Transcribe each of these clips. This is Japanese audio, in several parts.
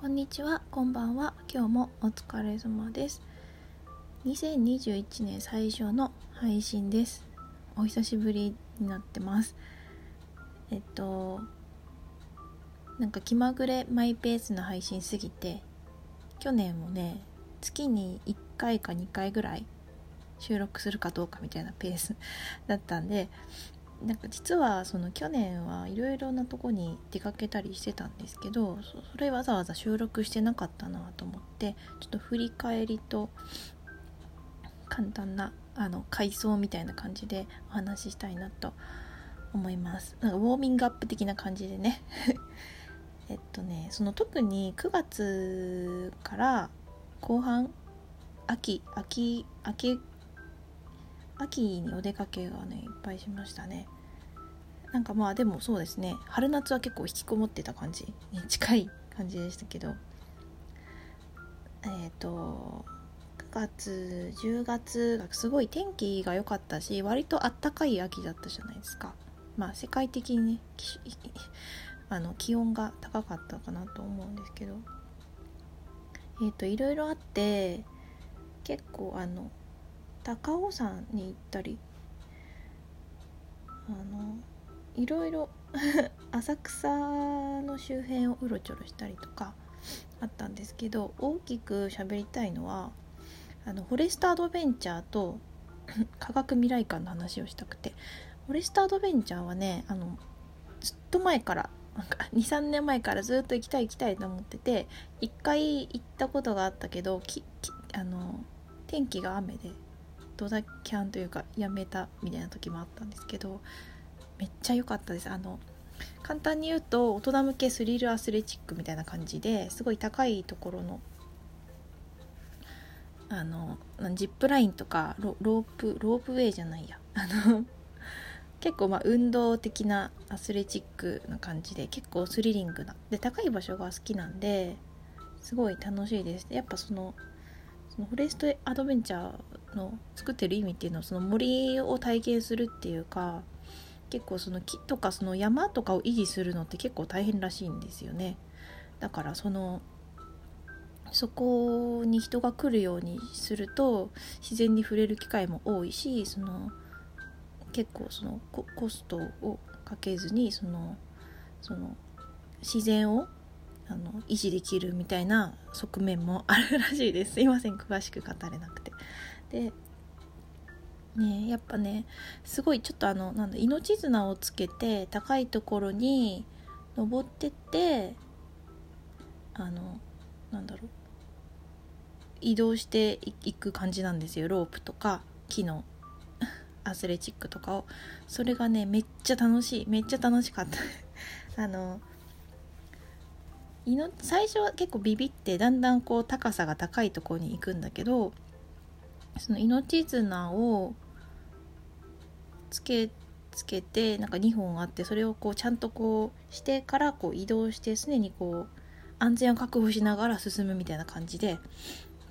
こんにちは、こんばんは。今日もお疲れ様です。2021年最初の配信です。お久しぶりになってます。えっと、なんか気まぐれマイペースな配信すぎて、去年もね、月に1回か2回ぐらい収録するかどうかみたいなペースだったんで、なんか実はその去年はいろいろなとこに出かけたりしてたんですけどそれわざわざ収録してなかったなと思ってちょっと振り返りと簡単なあの回想みたいな感じでお話ししたいなと思います。なんかウォーミングアップ的な感じでね。えっとねその特に9月から後半秋秋秋秋にお出かけがねいっぱいしましたね。なんかまあでもそうですね。春夏は結構引きこもってた感じに近い感じでしたけど。えっ、ー、と9月10月がすごい天気が良かったし割とあったかい秋だったじゃないですか。まあ世界的にね あの気温が高かったかなと思うんですけど。えっ、ー、といろいろあって結構あの高尾山に行ったりあのいろいろ 浅草の周辺をうろちょろしたりとかあったんですけど大きく喋りたいのはあのフォレストアドベンチャーと 科学未来館の話をしたくてフォレストアドベンチャーはねあのずっと前から23 年前からずっと行きたい行きたいと思ってて1回行ったことがあったけどききあの天気が雨でドタキャンというかやめたみたいな時もあったんですけどめっちゃ良かったです。あの簡単に言うと大人向けスリルアスレチックみたいな感じですごい高いところのあのジップラインとかロープロープウェイじゃないや。あの結構まあ運動的なアスレチックな感じで結構スリリングな。で高い場所が好きなんですごい楽しいです。やっぱそのそのフォレストアドベンチャーの作ってる意味っていうのはその森を体験するっていうか結構その木とかその山とかを維持するのって結構大変らしいんですよね。だからそのそこに人が来るようにすると自然に触れる機会も多いしその結構そのコストをかけずにそのその自然をあの維持できるみたいな側面もあるらしいです。すいません。詳しく語れなくて。でねやっぱねすごいちょっとあのなんだ命綱をつけて高いところに登ってってあのなんだろう。移動していく感じなんですよ。ロープとか木の アスレチックとかを。それがねめっちゃ楽しい。めっちゃ楽しかった。あの最初は結構ビビってだんだんこう高さが高いところに行くんだけどその命綱をつけつけてなんか2本あってそれをこうちゃんとこうしてからこう移動して常にこう安全を確保しながら進むみたいな感じで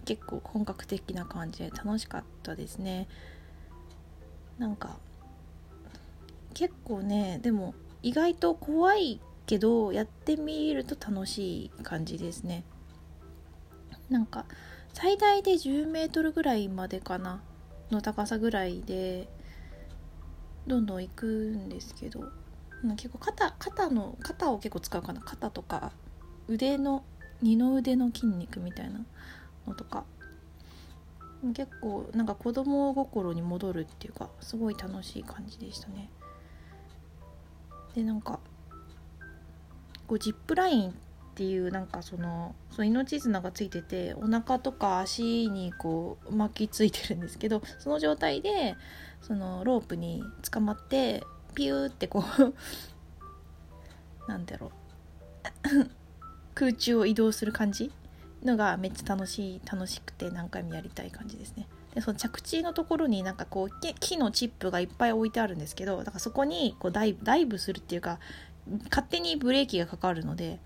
結構本格的な感じで楽しかったですね。なんか結構ねでも意外と怖いけどやってみると楽しい感じですね。なんか最大で10メートルぐらいまでかな？の高さぐらいでどんどん行くんですけど。結構肩肩の肩を結構使うかな？肩とか腕の二の腕の筋肉みたいなのとか。結構なんか子供心に戻るっていうかすごい楽しい感じでしたね。でなんかこうジップラインっていうなんかそのその命綱がついててお腹とか足にこう巻きついてるんですけどその状態でそのロープに捕まってピューってこう なんだろう 空中を移動する感じのがめっちゃ楽しい楽しくて何回もやりたい感じですね。でその着地のところになんかこう木のチップがいっぱい置いてあるんですけどだからそこにこうダイダイブするっていうか勝手にブレーキがかかるので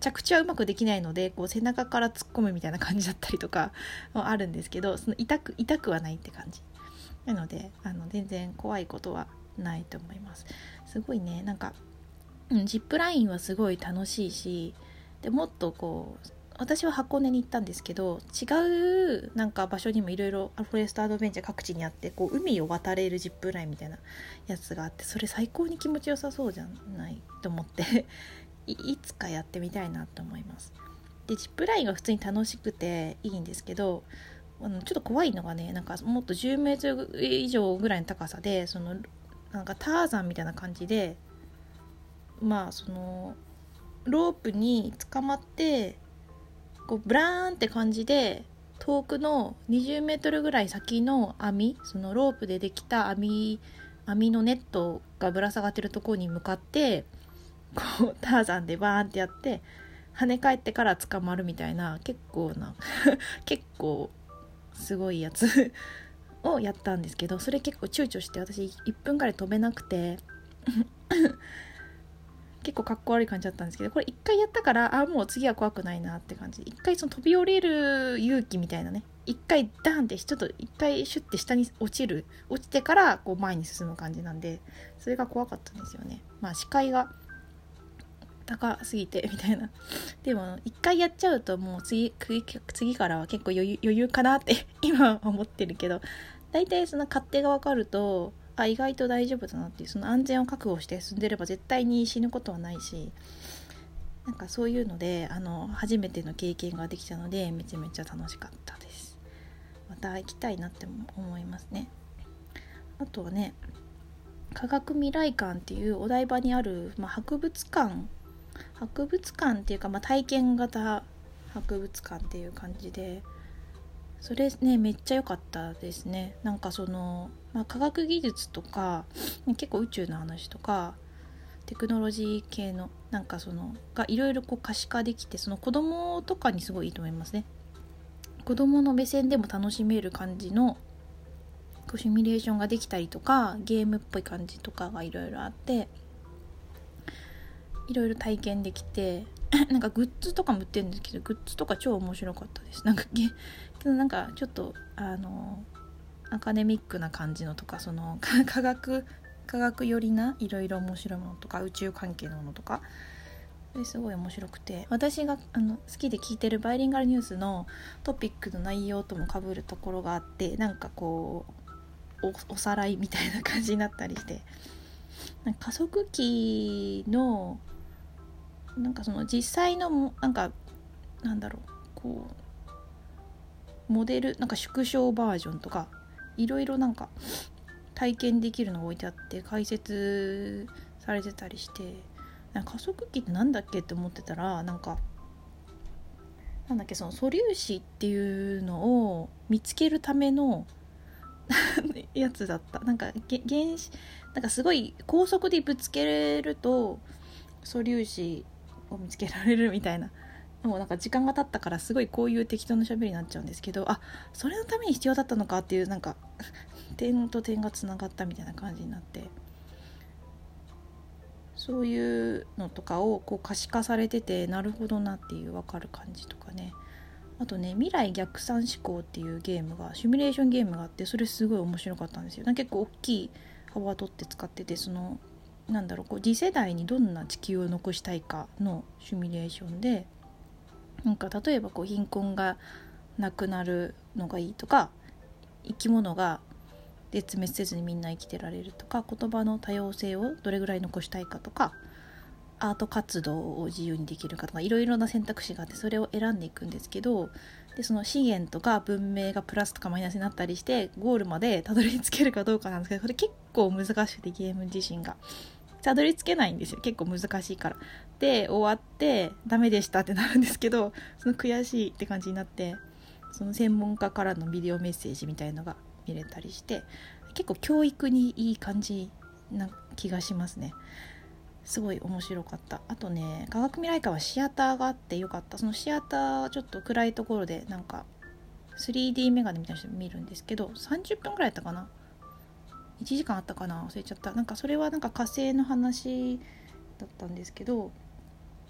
着地はうまくできないのでこう背中から突っ込むみたいな感じだったりとか もあるんですけどその痛く痛くはないって感じ。なのであの全然怖いことはないと思います。すごいねなんか、うん、ジップラインはすごい楽しいしでもっとこう私は箱根に行ったんですけど違うなんか場所にもいろいろフォレストアドベンチャー各地にあってこう海を渡れるジップラインみたいなやつがあってそれ最高に気持ちよさそうじゃないと思って いつかやってみたいなと思います。でジップラインが普通に楽しくていいんですけどあのちょっと怖いのがねなんかもっと10メートル以上ぐらいの高さでそのなんかターザンみたいな感じでまあそのロープに捕まってこうブラーンって感じで遠くの20メートルぐらい先の網そのロープでできた網網のネットがぶら下がってるところに向かってこうターザンでバーンってやって跳ね返ってから捕まるみたいな結構な 結構すごいやつ をやったんですけどそれ結構躊躇して私1分ぐらい飛べなくて結構かっこ悪い感じだったんですけどこれ1回やったからあもう次は怖くないなって感じ。1回その飛び降りる勇気みたいなね。1回ダーンってちょっと1回シュッて下に落ちる落ちてからこう前に進む感じなんでそれが怖かったんですよね。まあ視界が高すぎてみたいな。でも1回やっちゃうともう次次からは結構余裕かなって今は思ってるけど。大体その勝手が分かるとあ意外と大丈夫だなっていうその安全を確保して進んでれば絶対に死ぬことはないしなんかそういうのであの初めての経験ができたのでめちゃめちゃ楽しかったです。また行きたいなって思いますね。あとはね科学未来館っていうお台場にある、まあ、博物館。博物館っていうか、まあ、体験型博物館っていう感じでそれねめっちゃ良かったですね。なんかその、まあ、科学技術とか結構宇宙の話とかテクノロジー系のなんかそのがいろいろこう可視化できてその子供とかにすごいいいと思いますね。子供の目線でも楽しめる感じのこうシミュレーションができたりとかゲームっぽい感じとかがいろいろあっていろいろ体験できてなんかグッズとかも売ってるんですけどグッズとか超面白かったです。なんかなんかちょっとあのアカデミックな感じのとかその 科学科学寄りないろいろ面白いものとか宇宙関係のものとかすごい面白くて私があの好きで聞いてるバイリンガルニュースのトピックの内容ともかぶるところがあってなんかこうおさらいみたいな感じになったりして加速器のなんかその実際のなんかなんだろうこうモデルなんか縮小バージョンとかいろいろなんか体験できるの置いてあって解説されてたりしてなんか加速器って何だっけって思ってたらなんかなんだっけその素粒子っていうのを見つけるための やつだった。なんか原子なんかすごい高速でぶつけれると素粒子を見つけられるみたいなもうなんか時間が経ったからすごいこういう適当な喋りになっちゃうんですけどあそれのために必要だったのかっていうなんか 点と点がつながったみたいな感じになってそういうのとかをこう可視化されててなるほどなっていう分かる感じとかね。あとね未来逆算思考っていうゲームがシミュレーションゲームがあってそれすごい面白かったんですよ。結構大きい幅を取って使っててそのなんだろうこう次世代にどんな地球を残したいかのシミュレーションでなんか例えばこう貧困がなくなるのがいいとか生き物が絶滅せずにみんな生きてられるとか言葉の多様性をどれぐらい残したいかとかアート活動を自由にできるかとかいろいろな選択肢があってそれを選んでいくんですけどでその資源とか文明がプラスとかマイナスになったりしてゴールまでたどり着けるかどうかなんですけどこれ結構難しくてゲーム自身が。たどり着けないんですよ。結構難しいから。で終わってダメでしたってなるんですけどその悔しいって感じになってその専門家からのビデオメッセージみたいのが見れたりして結構教育にいい感じな気がしますね。すごい面白かった。あとね科学未来館はシアターがあってよかった。そのシアターちょっと暗いところでなんか 3D メガネみたいな人見るんですけど30分ぐらいやったかな？1時間あったかな？忘れちゃった。なんかそれはなんか火星の話だったんですけど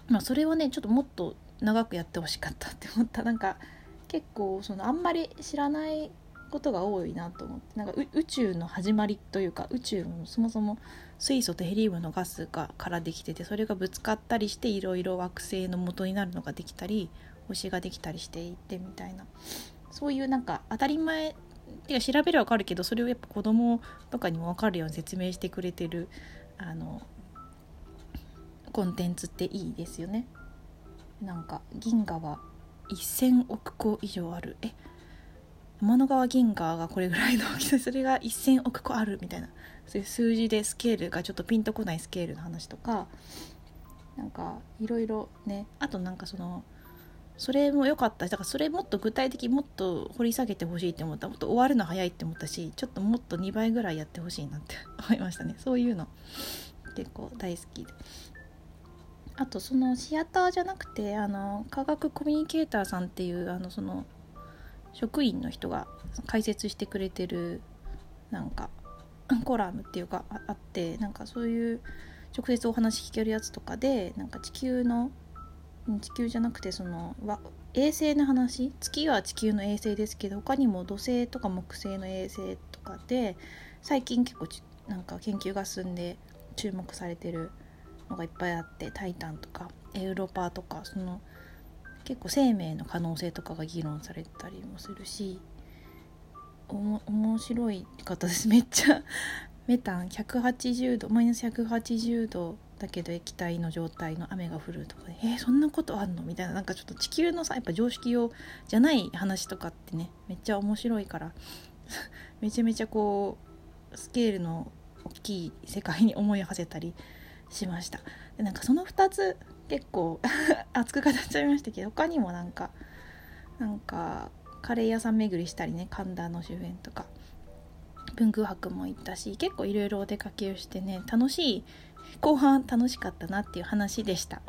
まあそれはねちょっともっと長くやってほしかったって思った。なんか結構そのあんまり知らないことが多いなと思って。なんか宇宙の始まりというか宇宙もそもそも水素とヘリウムのガスがからできててそれがぶつかったりしていろいろ惑星の元になるのができたり星ができたりしていってみたいな。そういうなんか当たり前ってか調べれば分かるけどそれをやっぱ子供とかにも分かるように説明してくれてるあのコンテンツっていいですよね。なんか銀河は1,000億個以上ある。え？天の川銀河がこれぐらいの大きさ。それが1,000億個あるみたいな。そういう数字でスケールがちょっとピンとこないスケールの話とか。なんかいろいろね。あとなんかそのそれも良かった。しだからそれもっと具体的もっと掘り下げてほしいって思った。もっと終わるの早いって思ったしちょっともっと2倍ぐらいやってほしいなって思いましたね。そういうの。結構大好きで。あとそのシアターじゃなくてあの科学コミュニケーターさんっていうあのその職員の人が解説してくれてるなんかコラムっていうかあってなんかそういう直接お話聞けるやつとかでなんか地球の地球じゃなくてその衛星の話月は地球の衛星ですけど他にも土星とか木星の衛星とかで最近結構なんか研究が進んで注目されてるのがいっぱいあって「タイタン」とか「エウロパ」とかその結構生命の可能性とかが議論されたりもするし面白い方です。めっちゃメタン180度マイナス180度だけど液体の状態の雨が降るとかでえー、そんなことあんの？みたいななんかちょっと地球のさやっぱ常識用じゃない話とかってねめっちゃ面白いから めちゃめちゃこうスケールの大きい世界に思いを馳せたりしました。でなんかその2つ結構 熱く語っちゃいましたけど他にもなんかなんかカレー屋さん巡りしたりね神田の周辺とか文具博も行ったし結構いろいろお出かけをしてね楽しい後半楽しかったなっていう話でした。